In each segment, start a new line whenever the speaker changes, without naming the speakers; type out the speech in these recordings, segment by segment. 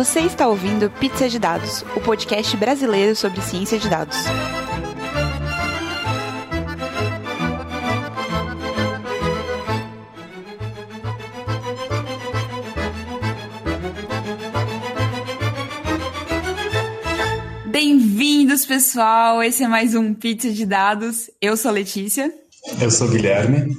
Você está ouvindo Pizza de Dados, o podcast brasileiro sobre ciência de dados. Bem-vindos, pessoal! Esse é mais um Pizza de Dados. Eu sou a Letícia.
Eu sou o Guilherme.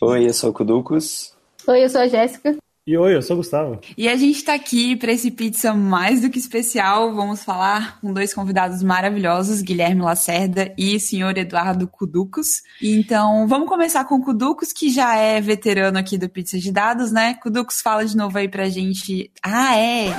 Oi, eu sou o Kuducos.
Oi, eu sou a Jéssica.
E oi, eu sou o Gustavo.
E a gente tá aqui para esse pizza mais do que especial. Vamos falar com dois convidados maravilhosos, Guilherme Lacerda e o senhor Eduardo Cuducos. Então, vamos começar com o Cuducos, que já é veterano aqui do Pizza de Dados, né? Cuducos, fala de novo aí pra gente. Ah, é!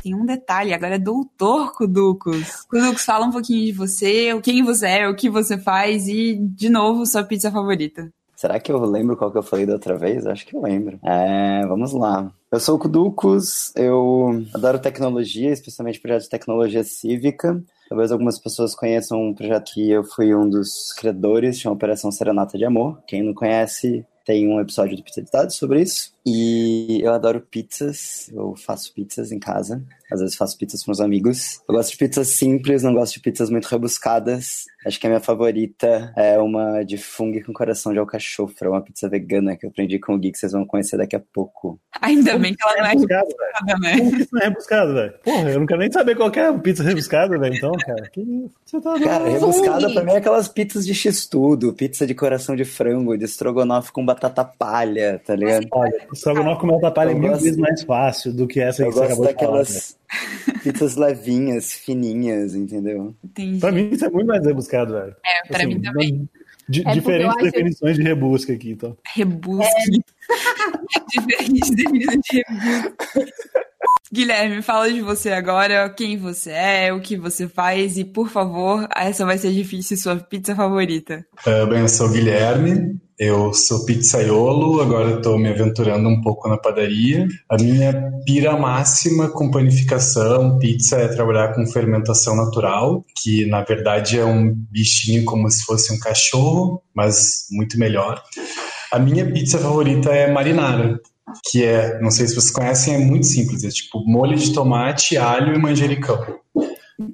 Tem um detalhe, agora é doutor Cuducos. Cuducos, fala um pouquinho de você, quem você é, o que você faz e, de novo, sua pizza favorita.
Será que eu lembro qual que eu falei da outra vez? Acho que eu lembro. É, vamos lá. Eu sou o Kuducos, eu adoro tecnologia, especialmente projetos de tecnologia cívica. Talvez algumas pessoas conheçam um projeto que eu fui um dos criadores, chama Operação Serenata de Amor. Quem não conhece, tem um episódio do Pizza de Dados sobre isso. E eu adoro pizzas, eu faço pizzas em casa. Às vezes faço pizzas com os amigos. Eu gosto de pizzas simples, não gosto de pizzas muito rebuscadas. Acho que a minha favorita é uma de fungo com coração de alcachofra, uma pizza vegana que eu aprendi com o Gui, que vocês vão conhecer daqui a pouco.
Ainda bem que ela não é
rebuscado,
rebuscada, né?
Como que isso não é rebuscado, velho? Porra, eu não quero nem saber qual que é a pizza rebuscada, velho, então, cara. Que isso? Você tá
Cara, rebuscada pra mim é aquelas pizzas de x-tudo, pizza de coração de frango, de estrogonofe com batata palha, tá ligado?
Olha, estrogonofe com batata palha é
Eu
mil
gosto-
vezes mais fácil do que essa
Eu
que você
gosto
acabou de falar.
daquelas pizzas levinhas, fininhas, entendeu?
Entendi.
Pra mim isso é muito mais rebuscado, velho.
É, pra mim também.
eu
diferentes
acho-
definições de rebusca aqui, então.
Rebusque. Diferente definição de rebusque. Guilherme, fala de você agora, quem você é, o que você faz e, por favor, essa vai ser difícil, sua pizza favorita.
Ah, bem, eu sou o Guilherme, eu sou pizzaiolo, agora estou me aventurando um pouco na padaria. A minha pira máxima com panificação, pizza, é trabalhar com fermentação natural, que na verdade é um bichinho como se fosse um cachorro, mas muito melhor. A minha pizza favorita é marinara, que é, não sei se vocês conhecem, é muito simples, é tipo molho de tomate, alho e manjericão.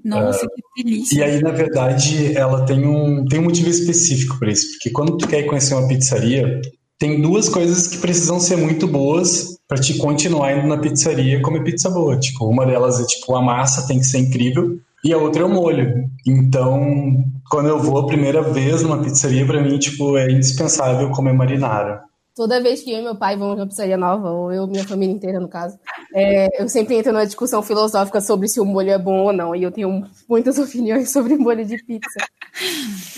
Nossa, que delícia.
E aí, na verdade, ela tem um, tem um motivo específico para isso, porque quando tu quer conhecer uma pizzaria, tem duas coisas que precisam ser muito boas para te continuar indo na pizzaria comer pizza boa. Tipo, uma delas é tipo a massa tem que ser incrível e a outra é o molho. Então, quando eu vou a primeira vez numa pizzaria, para mim, tipo, é indispensável comer marinara.
Toda vez que eu e meu pai vamos numa pizzaria nova, ou eu e minha família inteira, no caso, é, eu sempre entro numa discussão filosófica sobre se o molho é bom ou não. E eu tenho muitas opiniões sobre molho de pizza.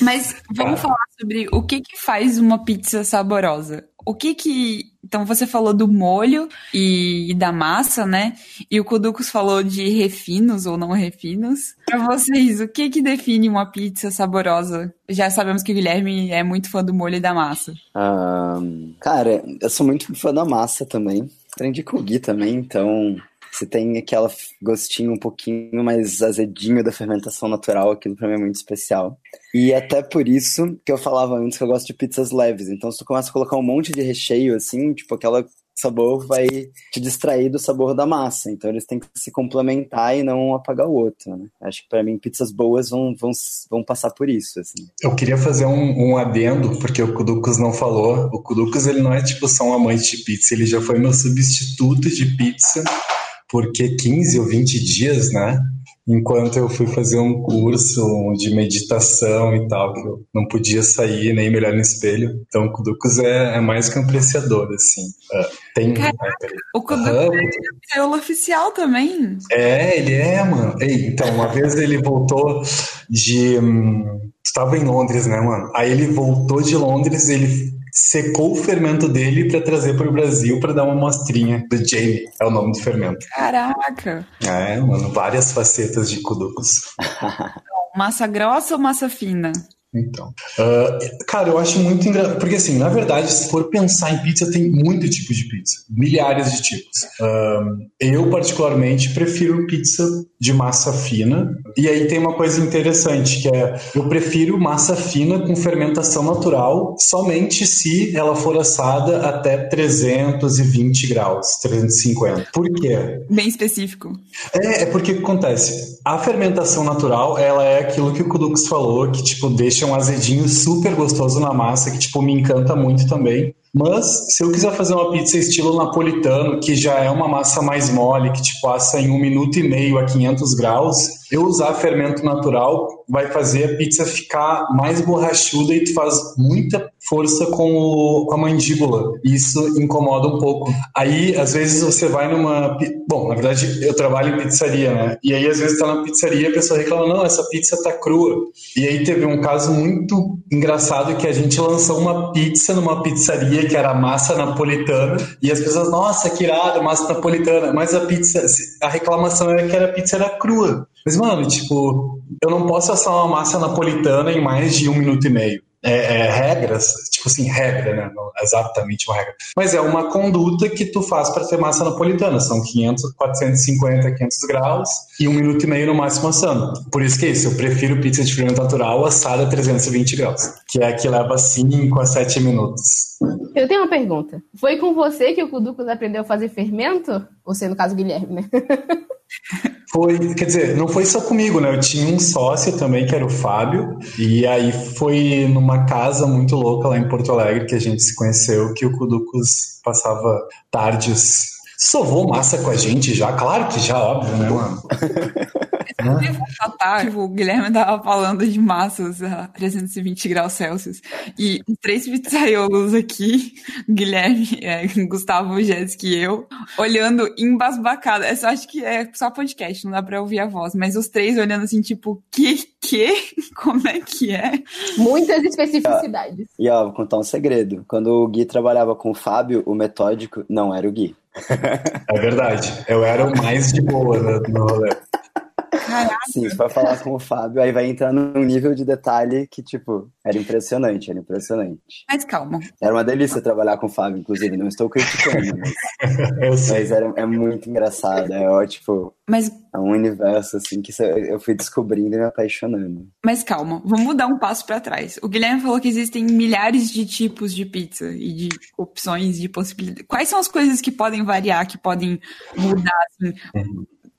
Mas vamos falar sobre o que que faz uma pizza saborosa. O que que... Então, você falou do molho e da massa, né? E o Kuducos falou de refinos ou não refinos. Pra vocês, o que que define uma pizza saborosa? Já sabemos que o Guilherme é muito fã do molho e da massa.
Cara, eu sou muito fã da massa também. Aprendi com o Gui também, então se tem aquele gostinho um pouquinho mais azedinho da fermentação natural, aquilo pra mim é muito especial. E até por isso que eu falava antes que eu gosto de pizzas leves. Então se tu começa a colocar um monte de recheio assim, tipo aquela sabor vai te distrair do sabor da massa. Então eles têm que se complementar e não apagar o outro, né? Acho que pra mim pizzas boas vão, vão, vão passar por isso, assim.
Eu queria fazer um, um adendo, porque o Kuducos não falou. O Kuducos, ele não é tipo só um amante de pizza, ele já foi meu substituto de pizza, porque 15 ou 20 dias, né? Enquanto eu fui fazer um curso de meditação e tal, que eu não podia sair nem me olhar no espelho. Então o Kuducos é, é mais que um apreciador, assim. Ah, tem...
O Kuducos
Aham,
é pizzaiolo oficial também.
é, ele é, mano. Ei, então, uma vez ele voltou de. Hum, tu tava em Londres, né, mano? Aí ele voltou de Londres, ele secou o fermento dele pra trazer pro Brasil pra dar uma amostrinha do Jamie, é o nome do fermento.
Caraca.
É, mano, várias facetas de Kuducos.
Massa grossa ou massa fina?
Então, uh, cara, eu acho muito engraçado, porque assim, na verdade, se for pensar em pizza, tem muito tipo de pizza, milhares de tipos. Uh, eu, particularmente, prefiro pizza de massa fina, e aí tem uma coisa interessante, que é, eu prefiro massa fina com fermentação natural, somente se ela for assada até 320 graus, 350. Por quê?
Bem específico.
É, é porque o que acontece? A fermentação natural, ela é aquilo que o Kudux falou, que, tipo, deixa um azedinho super gostoso na massa, que, tipo, me encanta muito também. Mas, se eu quiser fazer uma pizza estilo napolitano, que já é uma massa mais mole, que tipo assa em um minuto e meio a 500 graus, eu usar fermento natural vai fazer a pizza ficar mais borrachuda e tu faz muita força com, o, com a mandíbula. Isso incomoda um pouco. Aí, às vezes, você vai numa. Bom, na verdade, eu trabalho em pizzaria, né? E aí, às vezes, tá na pizzaria a pessoa reclama: não, essa pizza tá crua. E aí, teve um caso muito engraçado que a gente lançou uma pizza numa pizzaria que era massa napolitana. E as pessoas, nossa, que irado, massa napolitana. Mas a pizza, a reclamação era que a pizza era crua. Mas, mano, tipo, eu não posso assar uma massa napolitana em mais de um minuto e meio. É, é, regras, tipo assim, regra, né? Não exatamente uma regra. Mas é uma conduta que tu faz para ter massa napolitana. São 500, 450, 500 graus e um minuto e meio no máximo assando. Por isso que é isso, eu prefiro pizza de fermento natural assada a 320 graus, que é a que leva 5 a 7 minutos.
Eu tenho uma pergunta. Foi com você que o Kuducos aprendeu a fazer fermento? Você, no caso, Guilherme, né?
Foi, quer dizer, não foi só comigo, né? Eu tinha um sócio também, que era o Fábio, e aí foi numa casa muito louca lá em Porto Alegre que a gente se conheceu, que o Kuducos passava tardes. Sovou massa com a gente já? Claro que já, óbvio, né, mano?
Tipo, o Guilherme tava falando de massas a 320 graus Celsius. E três pizzaiolos aqui, Guilherme, é, Gustavo, Jéssica e eu, olhando embasbacado. Essa acho que é só podcast, não dá pra ouvir a voz, mas os três olhando assim, tipo, que, que? Como é que é?
Muitas especificidades.
E ó, vou contar um segredo. Quando o Gui trabalhava com o Fábio, o metódico não era o Gui.
É verdade. Eu era o mais de boa no rolê.
Caraca. Sim, for falar com o Fábio, aí vai entrar num nível de detalhe que, tipo, era impressionante, era impressionante.
Mas calma.
Era uma delícia trabalhar com o Fábio, inclusive, não estou criticando, mas, mas era, é muito engraçado, é ótimo. Tipo,
mas...
É um universo, assim, que eu fui descobrindo e me apaixonando.
Mas calma, vamos dar um passo para trás. O Guilherme falou que existem milhares de tipos de pizza e de opções, de possibilidades. Quais são as coisas que podem variar, que podem mudar, assim?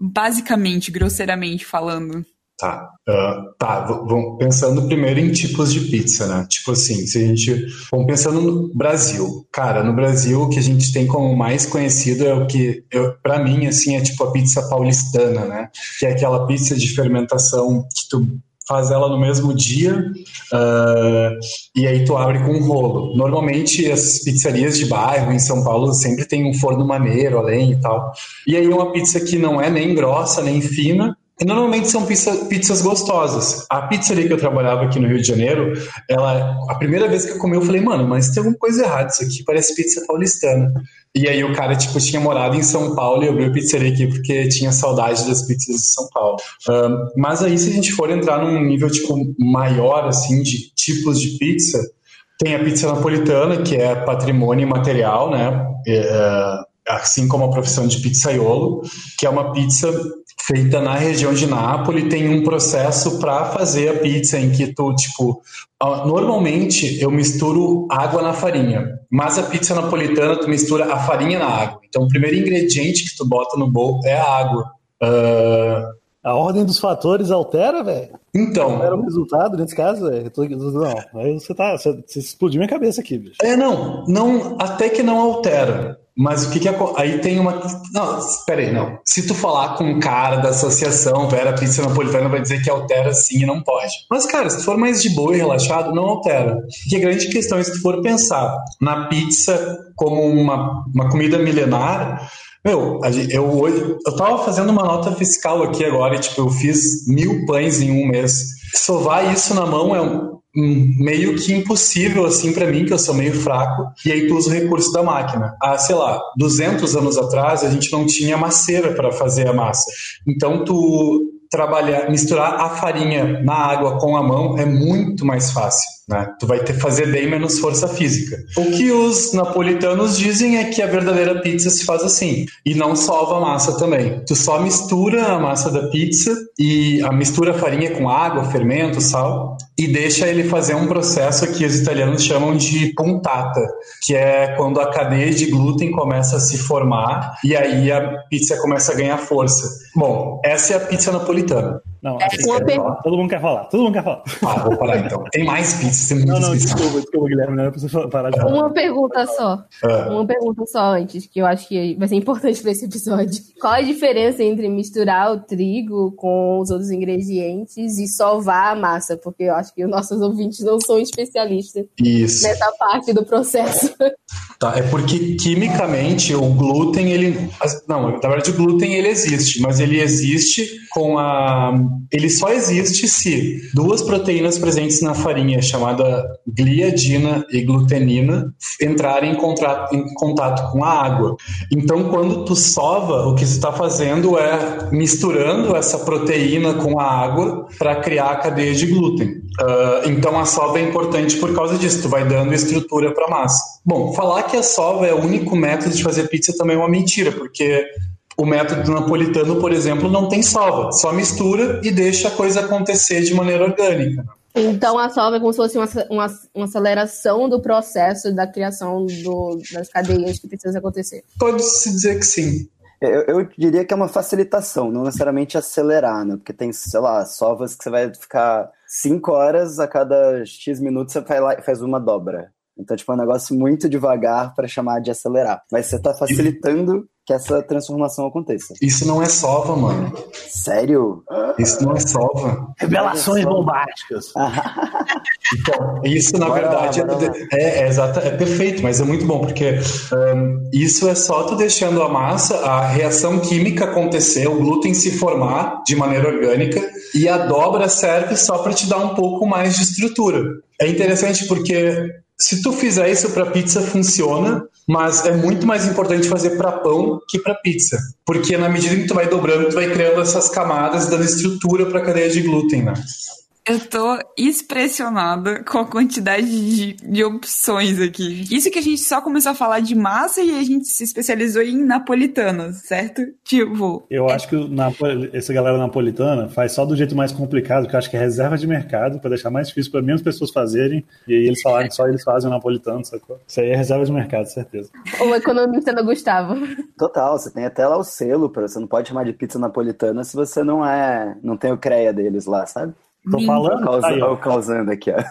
Basicamente, grosseiramente falando?
Tá, uh, tá. Vamos pensando primeiro em tipos de pizza, né? Tipo assim, se a gente. Vamos pensando no Brasil. Cara, no Brasil o que a gente tem como mais conhecido é o que, eu, pra mim, assim, é tipo a pizza paulistana, né? Que é aquela pizza de fermentação que tu faz ela no mesmo dia uh, e aí tu abre com um rolo. Normalmente as pizzarias de bairro em São Paulo sempre tem um forno maneiro além e tal. E aí uma pizza que não é nem grossa nem fina. Normalmente são pizza, pizzas gostosas. A pizzaria que eu trabalhava aqui no Rio de Janeiro, ela, a primeira vez que eu comi, eu falei, mano, mas tem alguma coisa errada isso aqui, parece pizza paulistana. E aí o cara, tipo, tinha morado em São Paulo e abriu pizzaria aqui porque tinha saudade das pizzas de São Paulo. Mas aí, se a gente for entrar num nível, tipo, maior, assim, de tipos de pizza, tem a pizza napolitana, que é patrimônio material, né? É, assim como a profissão de pizzaiolo, que é uma pizza feita na região de Nápoles, tem um processo para fazer a pizza em que tu, tipo, normalmente eu misturo água na farinha, mas a pizza napolitana tu mistura a farinha na água. Então o primeiro ingrediente que tu bota no bolo é a água. Uh...
A ordem dos fatores altera, velho?
Então.
Altera o resultado nesse caso, velho? Não, aí você tá. Você, você explodiu minha cabeça aqui, bicho.
É, não, não, até que não altera. Mas o que que aí tem uma não, espera aí, não. Se tu falar com um cara da associação Vera Pizza Napolitana vai dizer que altera sim e não pode. Mas cara, se tu for mais de boa e relaxado, não altera. Que a grande questão é se tu for pensar na pizza como uma, uma comida milenar, meu, eu hoje eu tava fazendo uma nota fiscal aqui agora, e, tipo, eu fiz mil pães em um mês. Sovar isso na mão é um, meio que impossível assim para mim, que eu sou meio fraco, e aí tu usa o recurso da máquina. Há, sei lá, 200 anos atrás a gente não tinha maceira para fazer a massa. Então tu trabalhar, misturar a farinha na água com a mão é muito mais fácil. Né? Tu vai ter fazer bem menos força física. O que os napolitanos dizem é que a verdadeira pizza se faz assim e não sova a massa também. Tu só mistura a massa da pizza e a mistura farinha com água, fermento, sal e deixa ele fazer um processo que os italianos chamam de puntata, que é quando a cadeia de glúten começa a se formar e aí a pizza começa a ganhar força. Bom, essa é a pizza napolitana.
Não, assim, todo mundo quer falar, todo mundo quer falar.
Ah, vou parar então. Tem mais pizzas, tem
muitas Não, não, pizzas. desculpa, desculpa, Guilherme, não é pra você parar de falar.
Uma pergunta só. Ah. Uma pergunta só antes, que eu acho que vai ser importante para esse episódio. Qual a diferença entre misturar o trigo com os outros ingredientes e sovar a massa? Porque eu acho que os nossos ouvintes não são especialistas
Isso.
nessa parte do processo.
Tá, é porque quimicamente o glúten, ele. Não, na verdade o glúten ele existe, mas ele existe com a ele só existe se duas proteínas presentes na farinha, chamada gliadina e glutenina, entrarem em contato, em contato com a água. Então, quando tu sova, o que tu está fazendo é misturando essa proteína com a água para criar a cadeia de glúten. Uh, então, a sova é importante por causa disso, tu vai dando estrutura para a massa. Bom, falar que a sova é o único método de fazer pizza também é uma mentira, porque o método napolitano, por exemplo, não tem salva, só mistura e deixa a coisa acontecer de maneira orgânica.
Então a salva é como se fosse uma, uma, uma aceleração do processo da criação do, das cadeias que precisa acontecer.
Pode-se dizer que sim.
Eu, eu, diria que é uma facilitação, não necessariamente acelerar, né? Porque tem, sei lá, sovas que você vai ficar cinco horas a cada X minutos você vai lá e faz uma dobra. Então, tipo, é um negócio muito devagar para chamar de acelerar. Mas você está facilitando que essa transformação aconteça.
Isso não é sova, mano.
Sério?
Isso não é sova.
Revelações bombásticas.
então, isso na bora verdade lá, é, é, é, exata, é perfeito, mas é muito bom, porque um, isso é só tu deixando a massa, a reação química acontecer, o glúten se formar de maneira orgânica, e a dobra serve só para te dar um pouco mais de estrutura. É interessante porque se tu fizer isso para pizza, funciona, mas é muito mais importante fazer para pão que para pizza. Porque na medida que tu vai dobrando, tu vai criando essas camadas, dando estrutura para a cadeia de glúten, né?
Eu tô expressionada com a quantidade de, de opções aqui. Isso que a gente só começou a falar de massa e a gente se especializou em napolitanas, certo? Tipo.
Eu é... acho que essa galera napolitana faz só do jeito mais complicado, que eu acho que é reserva de mercado, para deixar mais difícil para menos pessoas fazerem. E aí eles falaram que só eles fazem o napolitano, sacou? Isso aí é reserva de mercado, certeza.
O economista do Gustavo.
Total, você tem até lá o selo, pra, você não pode chamar de pizza napolitana se você não é. não tem o CREA deles lá, sabe?
Tô falando?
Causando, tá causando aqui, ó.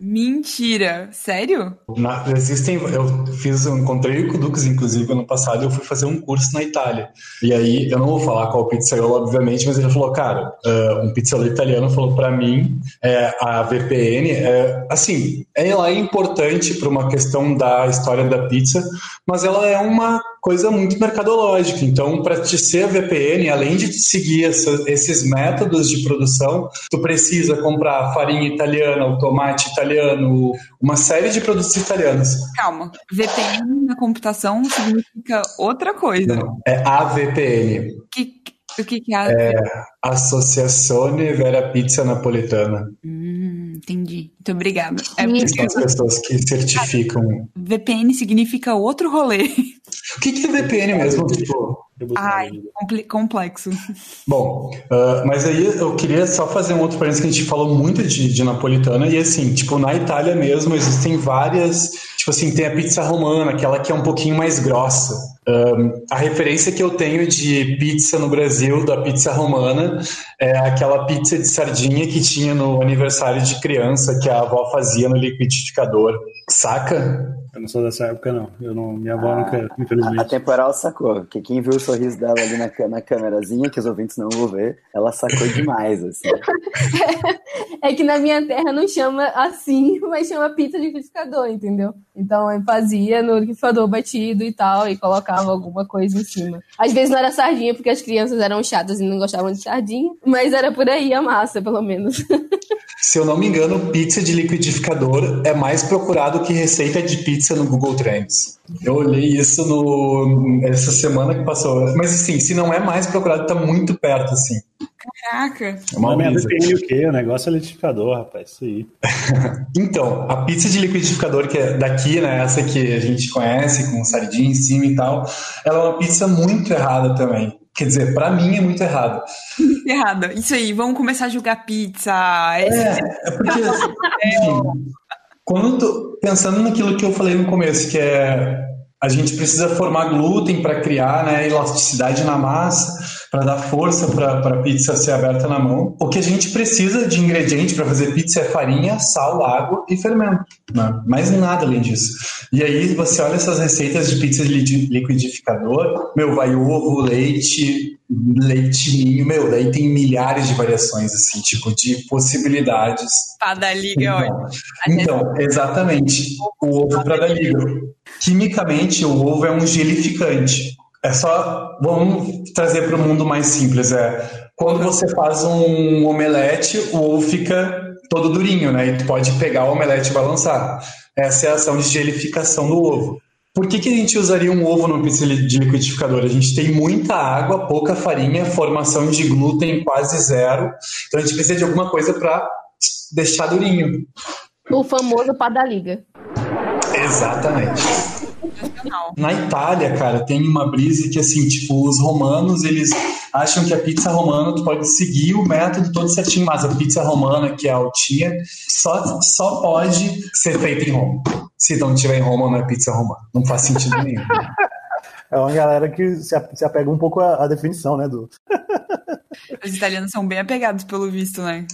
Mentira, sério?
Na, existem, eu fiz, eu encontrei com o Dux, inclusive, ano passado, eu fui fazer um curso na Itália. E aí, eu não vou falar qual pizzaiolo, obviamente, mas ele falou, cara, uh, um pizzaiolo italiano falou para mim, é, a VPN, é, assim, ela é importante para uma questão da história da pizza, mas ela é uma coisa muito mercadológica. Então, para te ser VPN, além de seguir essa, esses métodos de produção, tu precisa comprar farinha italiana, o tomate italiano, uma série de produtos italianos.
Calma, VPN na computação significa outra coisa.
Não, é a VPN.
Que, o que, que é a
É Associazione Vera Pizza Napolitana.
Hum, entendi. Muito obrigada.
É porque... São as pessoas que certificam.
VPN significa outro rolê.
O que, que é VPN mesmo? Tipo,
Ai, complexo.
Bom, uh, mas aí eu queria só fazer um outro parênteses que a gente falou muito de, de napolitana, e assim, tipo, na Itália mesmo existem várias, tipo assim, tem a pizza romana, aquela que é um pouquinho mais grossa. Um, a referência que eu tenho de pizza no Brasil, da pizza romana, é aquela pizza de sardinha que tinha no aniversário de criança que a avó fazia no liquidificador. Saca?
Eu não sou dessa época, não. Eu não minha avó ah, nunca, infelizmente.
A temporal sacou. Que quem viu o sorriso dela ali na, na câmerazinha, que os ouvintes não vão ver, ela sacou demais, assim.
é que na minha terra não chama assim, mas chama pizza de liquidificador, entendeu? Então eu fazia no liquidificador batido e tal, e colocava alguma coisa em cima. Às vezes não era sardinha, porque as crianças eram chatas e não gostavam de sardinha, mas era por aí a massa, pelo menos.
Se eu não me engano, pizza de liquidificador é mais procurado que receita de pizza no Google Trends. Eu olhei isso no, essa semana que passou. Mas assim, se não é mais procurado, tá muito perto, assim.
Caraca.
É uma
é o quê? O negócio é liquidificador, rapaz. Isso aí.
Então, a pizza de liquidificador, que é daqui, né, essa que a gente conhece, com sardinha em cima e tal, ela é uma pizza muito errada também. Quer dizer, pra mim é muito errada.
Errado. Isso aí, vamos começar a julgar pizza.
É, é porque, enfim, quando pensando naquilo que eu falei no começo, que é a gente precisa formar glúten para criar né, elasticidade na massa, para dar força para a pizza ser aberta na mão. O que a gente precisa de ingrediente para fazer pizza é farinha, sal, água e fermento. Né? Mais nada além disso. E aí você olha essas receitas de pizza de li- liquidificador, meu, vai ovo, leite, leitinho, meu, daí tem milhares de variações, assim, tipo, de possibilidades.
Pá da liga, olha.
Então, exatamente. O ovo para dar liga. Quimicamente, o ovo é um gelificante. É só. Vamos trazer para o mundo mais simples. É quando você faz um omelete, o ovo fica todo durinho, né? E tu pode pegar o omelete e balançar. Essa é a ação de gelificação do ovo. Por que, que a gente usaria um ovo no pizza de liquidificador? A gente tem muita água, pouca farinha, formação de glúten quase zero. Então a gente precisa de alguma coisa para deixar durinho.
O famoso pá da liga.
Exatamente. Na Itália, cara, tem uma brisa que, assim, tipo, os romanos, eles acham que a pizza romana, tu pode seguir o método todo certinho, mas a pizza romana, que é altinha, só, só pode ser feita em Roma. Se não tiver em Roma, não é pizza romana. Não faz sentido nenhum.
É uma galera que se apega um pouco à, à definição, né? Do...
Os italianos são bem apegados, pelo visto, né?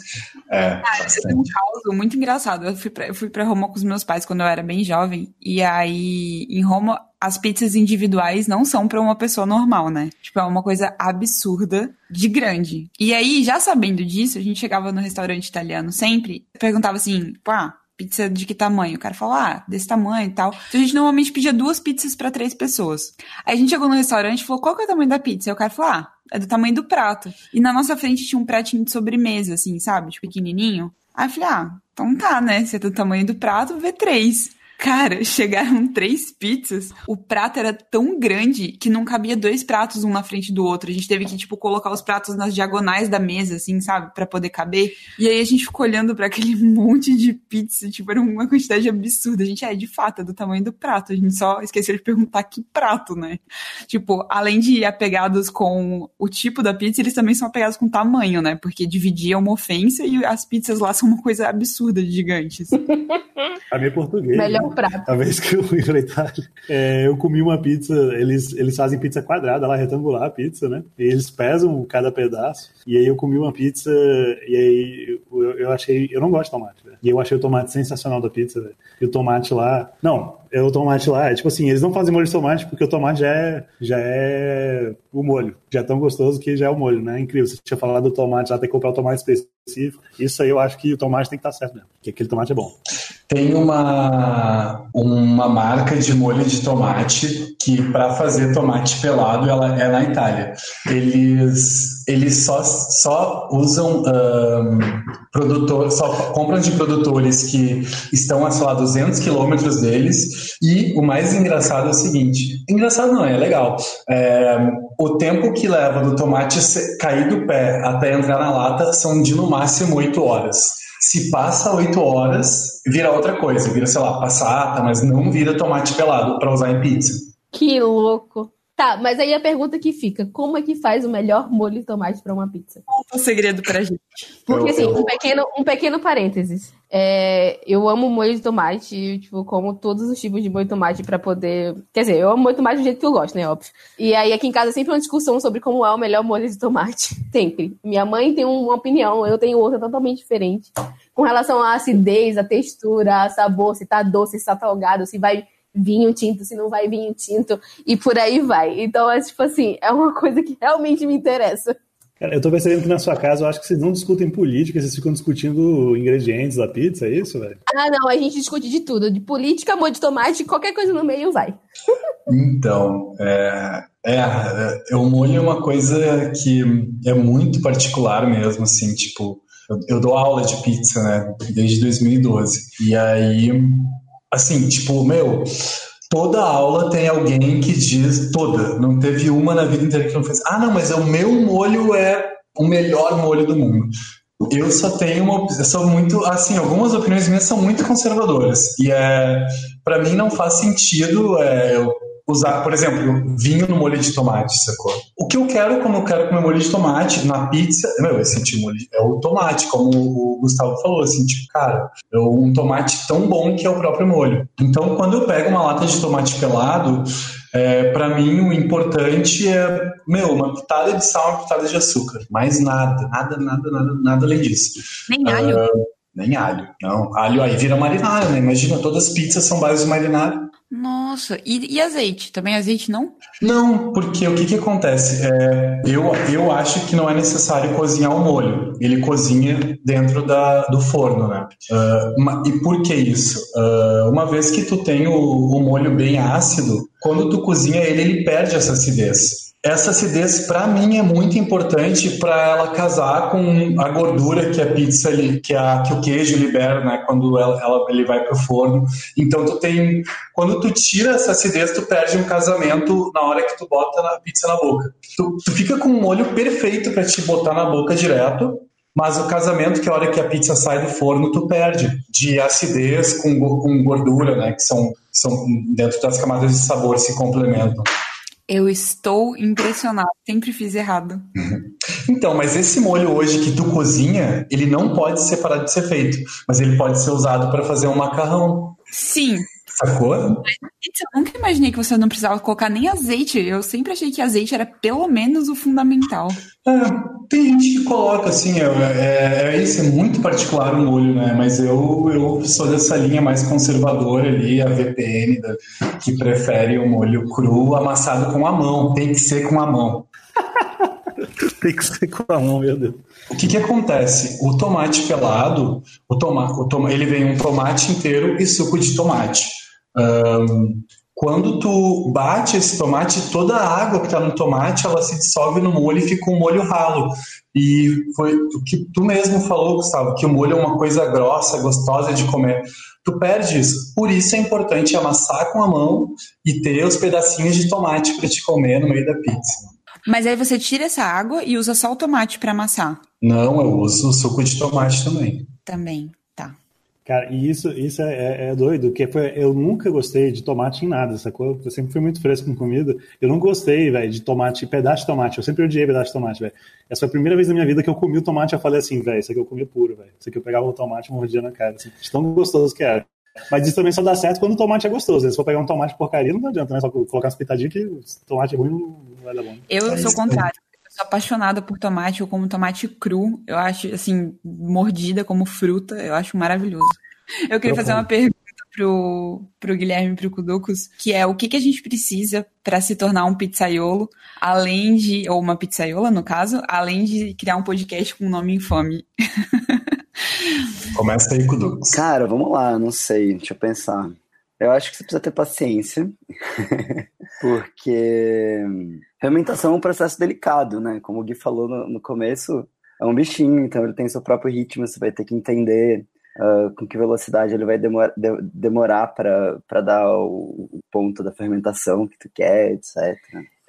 É,
Esse é um caso muito engraçado. Eu fui, pra, eu fui pra Roma com os meus pais quando eu era bem jovem. E aí, em Roma, as pizzas individuais não são pra uma pessoa normal, né? Tipo, é uma coisa absurda de grande. E aí, já sabendo disso, a gente chegava no restaurante italiano sempre, perguntava assim, pá. Pizza de que tamanho? O cara falou, ah, desse tamanho e tal. Então a gente normalmente pedia duas pizzas pra três pessoas. Aí a gente chegou no restaurante e falou, qual que é o tamanho da pizza? Aí o cara falou, ah, é do tamanho do prato. E na nossa frente tinha um pratinho de sobremesa, assim, sabe? Tipo, pequenininho. Aí eu falei, ah, então tá, né? Se é do tamanho do prato, vê três. Cara, chegaram três pizzas. O prato era tão grande que não cabia dois pratos um na frente do outro. A gente teve que, tipo, colocar os pratos nas diagonais da mesa, assim, sabe? Pra poder caber. E aí a gente ficou olhando pra aquele monte de pizza. Tipo, era uma quantidade absurda. A gente, é, de fato, é do tamanho do prato. A gente só esqueceu de perguntar que prato, né? Tipo, além de ir apegados com o tipo da pizza, eles também são apegados com o tamanho, né? Porque dividir é uma ofensa e as pizzas lá são uma coisa absurda de gigantes.
A minha português.
Melhor prato.
A vez que eu fui pra Itália, é, eu comi uma pizza, eles, eles fazem pizza quadrada, lá retangular a pizza, né? E eles pesam cada pedaço. E aí eu comi uma pizza e aí eu, eu achei. Eu não gosto de tomate, velho. E eu achei o tomate sensacional da pizza, velho. E o tomate lá. Não, é o tomate lá. É tipo assim, eles não fazem molho de tomate porque o tomate já é, já é o molho. Já é tão gostoso que já é o molho, né? É incrível. Você tinha falado do tomate, já tem que comprar o tomate específico. Isso aí eu acho que o tomate tem que estar certo mesmo. Porque aquele tomate é bom.
Tem uma, uma marca de molho de tomate que, para fazer tomate pelado, ela é na Itália. Eles, eles só, só usam ahn, produtor, só compram de produtores que estão a, sei lá, 200 quilômetros deles. E o mais engraçado é o seguinte: engraçado não, é legal. É, o tempo que leva do tomate cair do pé até entrar na lata são de no máximo 8 horas. Se passa 8 horas, vira outra coisa, vira, sei lá, passata, mas não vira tomate pelado para usar em pizza.
Que louco. Tá, mas aí a pergunta que fica: como é que faz o melhor molho de tomate pra uma pizza?
Conta o segredo pra gente.
Porque,
Eu-
assim,
eu-
um pequeno, um pequeno parênteses. É, eu amo molho de tomate, e, tipo, como todos os tipos de molho de tomate pra poder. Quer dizer, eu amo molho de tomate do jeito que eu gosto, né? Óbvio. E aí, aqui em casa, sempre uma discussão sobre como é o melhor molho de tomate. Sempre. Minha mãe tem uma opinião, eu tenho outra totalmente diferente. Com relação à acidez, à textura, a sabor, se tá doce, se tá salgado, se vai vinho tinto, se não vai vinho tinto, e por aí vai. Então, é tipo assim, é uma coisa que realmente me interessa.
Cara, eu tô percebendo que na sua casa eu acho que vocês não discutem política, vocês ficam discutindo ingredientes da pizza, é isso, velho?
Ah, não, a gente discute de tudo. De política, molho de tomate, qualquer coisa no meio vai.
Então, é, é, é, o molho é uma coisa que é muito particular mesmo, assim, tipo, eu, eu dou aula de pizza, né, desde 2012. E aí, assim, tipo, meu, toda aula tem alguém que diz, toda, não teve uma na vida inteira que não fez, ah, não, mas o meu molho é o melhor molho do mundo. Eu só tenho uma, sou muito, assim, algumas opiniões minhas são muito conservadoras e é, para mim não faz sentido é, eu usar, por exemplo, vinho no molho de tomate, sacou? O que eu quero quando eu quero comer molho de tomate na pizza, meu, esse tipo molho é o tomate, como o Gustavo falou, assim, tipo, cara, é um tomate tão bom que é o próprio molho. Então, quando eu pego uma lata de tomate pelado, é, para mim o importante é, meu, uma pitada de sal, uma pitada de açúcar, mais nada, nada, nada, nada, nada além disso.
Nem alho? Uh,
nem alho, não. Alho aí vira marinara, né? Imagina, todas as pizzas são base de marinara.
Nossa, e, e, azeite? Também azeite não?
Não, porque o que, que acontece? É, eu, eu acho que não é necessário cozinhar o molho. Ele cozinha dentro da, do forno, né? Uh, e por que isso? Uh, uma vez que tu tem o, o molho bem ácido, quando tu cozinha ele, ele perde essa acidez essa acidez para mim é muito importante para ela casar com a gordura que a pizza que a que o queijo libera, né, quando ela, ela ele vai pro forno. Então tu tem quando tu tira essa acidez, tu perde um casamento na hora que tu bota a pizza na boca. Tu, tu fica com um molho perfeito para te botar na boca direto. Mas o casamento, que é a hora que a pizza sai do forno, tu perde de acidez com, com gordura, né? Que são, são dentro das camadas de sabor se complementam.
Eu estou impressionado. Sempre fiz errado.
Então, mas esse molho hoje que tu cozinha, ele não pode ser parado de ser feito, mas ele pode ser usado para fazer um macarrão.
Sim,
Sacou?
eu nunca imaginei que você não precisava colocar nem azeite. Eu sempre achei que azeite era pelo menos o fundamental.
É, tem gente que coloca assim, é, é, é, isso, é muito particular o molho, né? Mas eu, eu sou dessa linha mais conservadora ali, a VPN, da, que prefere o molho cru amassado com a mão. Tem que ser com a mão.
tem que ser com a mão, meu Deus.
O que, que acontece? O tomate pelado, o toma, o toma, ele vem um tomate inteiro e suco de tomate. Um, quando tu bate esse tomate, toda a água que está no tomate, ela se dissolve no molho e fica um molho ralo. E foi o que tu mesmo falou, Gustavo, que o molho é uma coisa grossa, gostosa de comer. Tu perde isso. Por isso é importante amassar com a mão e ter os pedacinhos de tomate para te comer no meio da pizza.
Mas aí você tira essa água e usa só o tomate para amassar?
Não, eu uso o suco de tomate também.
Também.
Cara, e isso, isso é, é, é doido, que foi, eu nunca gostei de tomate em nada, sacou? Eu sempre fui muito fresco com comida. Eu não gostei, velho, de tomate, pedaço de tomate. Eu sempre odiei pedaço de tomate, velho. Essa foi a primeira vez na minha vida que eu comi o tomate eu falei assim, velho, isso aqui eu comia puro, velho. Isso aqui eu pegava o tomate e mordia na cara. Assim, de tão gostoso que era. Mas isso também só dá certo quando o tomate é gostoso. Se for pegar um tomate porcaria, não adianta, né? Só colocar umas pitadinhas que o tomate ruim não vai dar bom.
Eu sou o contrário sou apaixonada por tomate, eu como tomate cru. Eu acho, assim, mordida como fruta, eu acho maravilhoso. Eu queria fazer uma pergunta pro, pro Guilherme e pro Kuducos, que é o que, que a gente precisa para se tornar um pizzaiolo, além de, ou uma pizzaiola, no caso, além de criar um podcast com um nome infame.
Começa aí, Kuducos.
Cara, vamos lá, não sei, deixa eu pensar. Eu acho que você precisa ter paciência, porque fermentação é um processo delicado, né? Como o Gui falou no, no começo, é um bichinho, então ele tem seu próprio ritmo, você vai ter que entender uh, com que velocidade ele vai de demorar para dar o, o, ponto da fermentação que tu quer, etc.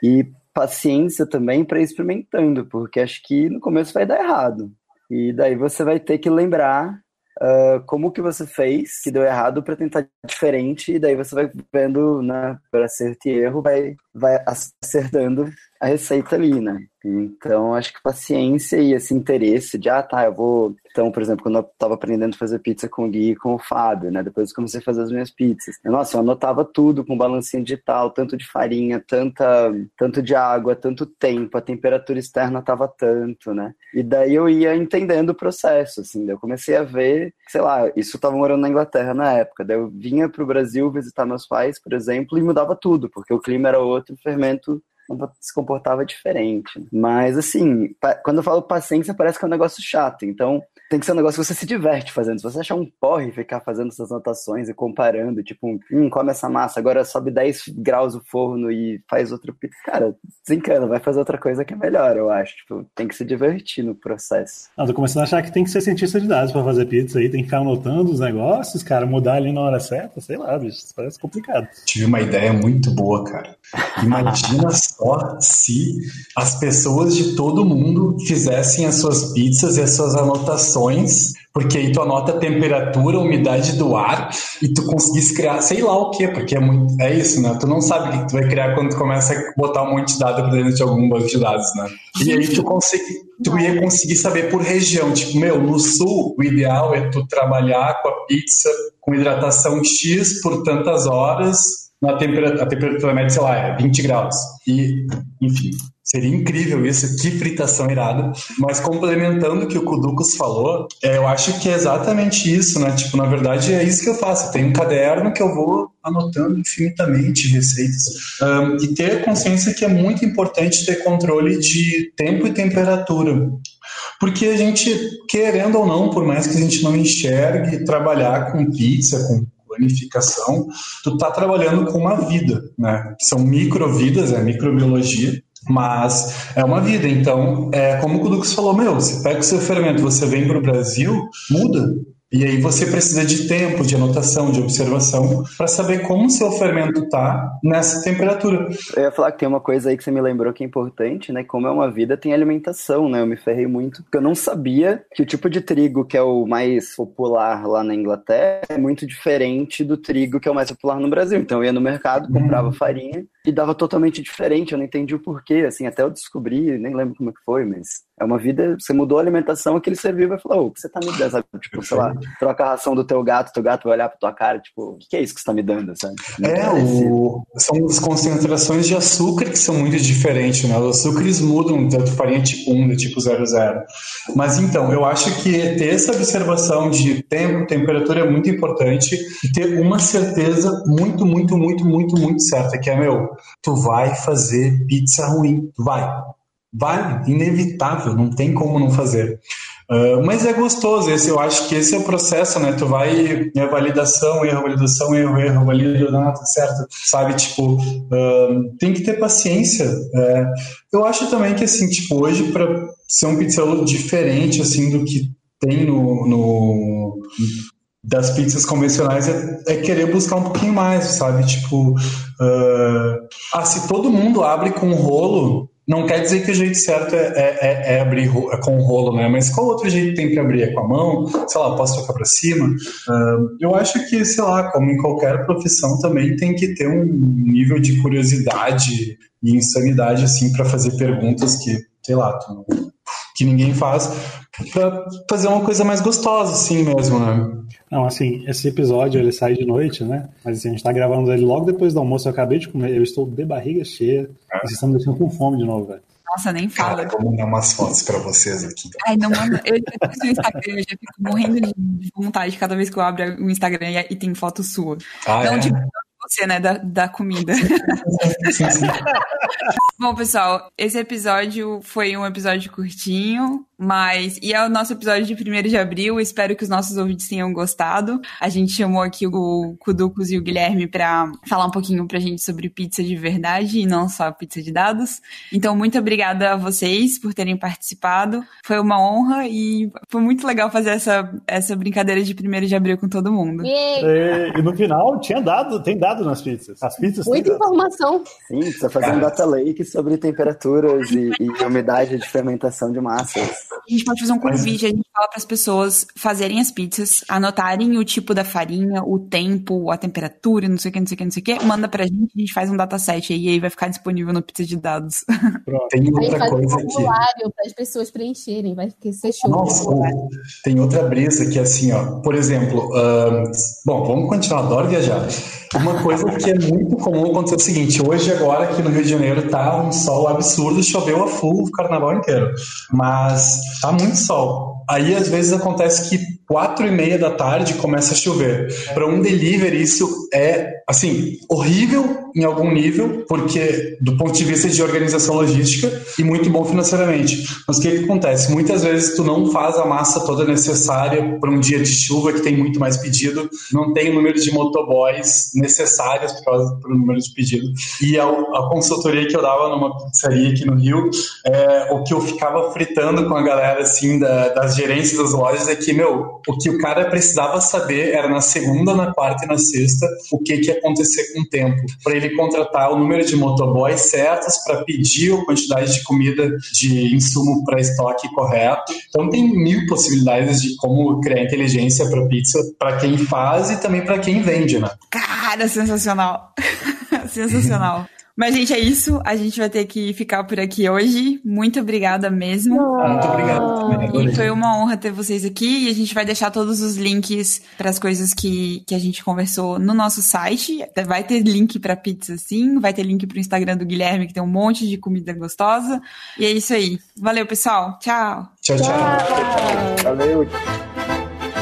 E paciência também para ir experimentando, porque acho que no começo vai dar errado. E daí você vai ter que lembrar uh, como que você fez que deu errado para tentar diferente, e daí você vai vendo, né, por acerto e erro, vai, vai acertando a receita ali, né? Então, acho que paciência e esse interesse de, ah, tá, eu vou. Então, por exemplo, quando eu tava aprendendo a fazer pizza com o Gui e com o Fábio, né? Depois eu comecei a fazer as minhas pizzas. Nossa, eu anotava tudo com balancinha digital, tanto de farinha, tanta, tanto de água, tanto tempo, a temperatura externa tava tanto, né? E daí eu ia entendendo o processo, assim. Daí eu comecei a ver, sei lá, isso eu tava morando na Inglaterra na época. Daí eu vinha pro Brasil visitar meus pais, por exemplo, e mudava tudo, porque o clima era outro, o fermento se comportava diferente. Mas, assim, quando eu falo paciência, parece que é um negócio chato. Então, tem que ser um negócio que você se diverte fazendo. Se você achar um porre e ficar fazendo essas anotações e comparando, tipo, hum, come essa massa, agora sobe 10 graus o forno e faz outro. Cara, desencana, vai fazer outra coisa que é melhor, eu acho. Tipo, tem que se divertir no processo.
Ah, tô começando a achar que tem que ser cientista de dados para fazer pizza aí, tem que ficar anotando os negócios, cara, mudar ali na hora certa, sei lá, bicho, isso parece complicado.
Tive uma ideia muito boa, cara. Imagina só se as pessoas de todo mundo fizessem as suas pizzas e as suas anotações, porque aí tu anota a temperatura, a umidade do ar e tu conseguisse criar, sei lá o que, porque é muito, é isso, né? Tu não sabe o que tu vai criar quando tu começa a botar um monte de dados dentro de algum banco de dados, né? E aí tu consegue, tu ia conseguir saber por região, tipo, meu, no sul o ideal é tu trabalhar com a pizza com hidratação X por tantas horas na temperatura, a temperatura média, sei lá, é 20 graus. E, enfim, seria incrível isso, que fritação irada. Mas complementando o que o Kudukus falou, é, eu acho que é exatamente isso, né? Tipo, na verdade é isso que eu faço. Eu tenho um caderno que eu vou anotando infinitamente receitas. Um, e ter consciência que é muito importante ter controle de tempo e temperatura. Porque a gente, querendo ou não, por mais que a gente não enxergue trabalhar com pizza, com planificação, tu tá trabalhando com uma vida, né? São microvidas, é microbiologia, mas é uma vida. Então, é como o Lucas falou, meu, você pega o seu fermento, você vem para o Brasil, muda. E aí você precisa de tempo, de anotação, de observação, para saber como o seu fermento está nessa temperatura.
Eu ia falar que tem uma coisa aí que você me lembrou que é importante, né? Como é uma vida, tem alimentação, né? Eu me ferrei muito, porque eu não sabia que o tipo de trigo que é o mais popular lá na Inglaterra é muito diferente do trigo que é o mais popular no Brasil. Então eu ia no mercado, comprava hum. farinha e dava totalmente diferente. Eu não entendi o porquê, assim, até eu descobri, nem lembro como é que foi, mas é uma vida, você mudou a alimentação, aquele ser vivo vai falar, o que você tá me dando, sabe? Tipo, sei lá, troca a ração do teu gato, teu gato vai olhar pra tua cara, tipo, o que é isso que você tá me dando, sabe?
é, o... são as concentrações de açúcar que são muito diferentes, né? Os açúcares mudam de farinha tipo 1, de tipo 00. Mas então, eu acho que ter essa observação de tempo, temperatura é muito importante e ter uma certeza muito, muito, muito, muito, muito certa, que é, meu, tu vai fazer pizza ruim, vai Vai, inevitável, não tem como não fazer. Uh, mas é gostoso, esse, eu acho que esse é o processo, né? Tu vai, é validação, erro, validação, erro, erro, valida, não, tudo certo, sabe? Tipo, uh, tem que ter paciência. Uh, eu acho também que, assim, tipo, hoje, para ser um pizzaiolo diferente, assim, do que tem no, no das pizzas convencionais é, é, querer buscar um pouquinho mais, sabe? Tipo, uh, ah, se todo mundo abre com rolo, não quer dizer que o jeito certo é, é, é, é abrir é com rolo, né? Mas qual outro jeito tem que abrir? É com a mão? Sei lá, posso tocar para cima? Uh, eu acho que, sei lá, como em qualquer profissão também tem que ter um nível de curiosidade e insanidade, assim, para fazer perguntas que, sei lá, tu, que ninguém faz, para fazer uma coisa mais gostosa, assim mesmo, né?
Não, assim, esse episódio ele sai de noite, né? Mas assim, a gente tá gravando ele logo depois do almoço. Eu acabei de comer, eu estou de barriga cheia. É. Vocês estão me deixando com fome de novo, velho.
Nossa, nem fala.
Cara, vou mandar umas fotos pra vocês aqui.
Ai, não manda. Eu no Instagram, eu já fico morrendo de vontade cada vez que eu abro o Instagram e, tem foto sua. Ah, não, é? tipo, você, né, da, da comida. Sim, sim. Bom, pessoal, esse episódio foi um episódio curtinho, mas. E é o nosso episódio de 1 de abril. Espero que os nossos ouvintes tenham gostado. A gente chamou aqui o Kuducos e o Guilherme para falar um pouquinho pra gente sobre pizza de verdade e não só pizza de dados. Então, muito obrigada a vocês por terem participado. Foi uma honra e foi muito legal fazer essa, essa brincadeira de 1 de abril com todo mundo.
E, e no final, tinha dado, tem dado nas pizzas. As pizzas
Muita informação.
Sim, precisa fazer um data lake sobre temperaturas e, e umidade de fermentação de massas.
A gente pode fazer um convite, a gente fala para as pessoas fazerem as pizzas, anotarem o tipo da farinha, o tempo, a temperatura, não sei o que, não sei o que, não sei o que, manda pra gente, a gente faz um dataset aí e aí vai ficar disponível no Pizza de Dados.
Pronto. Tem outra coisa
um formulário para as pessoas preencherem, vai ser show.
Nossa, tem outra brisa que é assim, ó, por exemplo, uh, bom, vamos continuar, adoro viajar. Uma coisa que é muito comum acontecer é o seguinte: hoje, agora, aqui no Rio de Janeiro, tá um sol absurdo, choveu a full o carnaval inteiro. Mas tá muito sol. Aí, às vezes, acontece que quatro e meia da tarde começa a chover. Para um delivery, isso é, assim, horrível em algum nível, porque do ponto de vista de organização logística e muito bom financeiramente. Mas o que, que acontece? Muitas vezes tu não faz a massa toda necessária para um dia de chuva que tem muito mais pedido, não tem o número de motoboys necessários causa do número de pedido. E a, a, consultoria que eu dava numa pizzaria aqui no Rio, é, o que eu ficava fritando com a galera assim da, das gerências das lojas é que, meu, o que o cara precisava saber era na segunda, na quarta e na sexta o que, que ia acontecer com o tempo. Para ele contratar o número de motoboys certos para pedir a quantidade de comida de insumo para estoque correto. Então tem mil possibilidades de como criar inteligência para pizza para quem faz e também para quem vende, né?
Cara, sensacional. sensacional. Mas, gente, é isso. A gente vai ter que ficar por aqui hoje. Muito obrigada mesmo.
Muito obrigado.
E foi uma honra ter vocês aqui. E a gente vai deixar todos os links para as coisas que, que a gente conversou no nosso site. Vai ter link para pizza, sim. Vai ter link para o Instagram do Guilherme, que tem um monte de comida gostosa. E é isso aí. Valeu, pessoal. Tchau.
Tchau, tchau.
tchau. Valeu.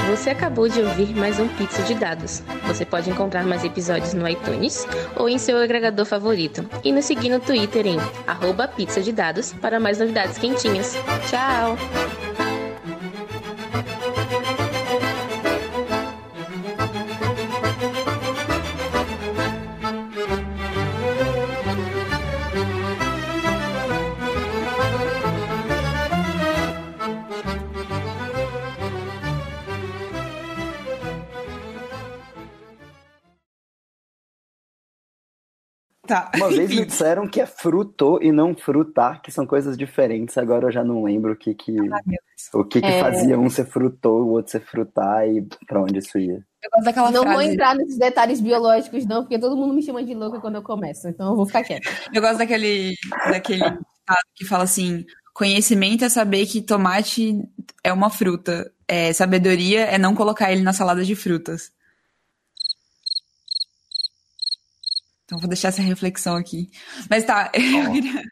Você acabou de ouvir mais um Pizza de Dados. Você pode encontrar mais episódios no iTunes ou em seu agregador favorito. E nos seguir no Twitter em arroba pizza de dados para mais novidades quentinhas. Tchau!
Tá.
Uma vez me disseram que é fruto e não frutar, que são coisas diferentes. Agora eu já não lembro o que que, o que, que
É.
fazia um ser frutou, o outro ser frutar e pra onde isso ia.
Eu gosto daquela
Não vou
frase.
entrar nesses detalhes biológicos, não, porque todo mundo me chama de louca quando eu começo. Então eu vou ficar quieta.
Eu gosto daquele, daquele que fala assim: conhecimento é saber que tomate é uma fruta. É, sabedoria é não colocar ele na salada de frutas. Então vou deixar essa reflexão aqui. Mas tá, eu queria,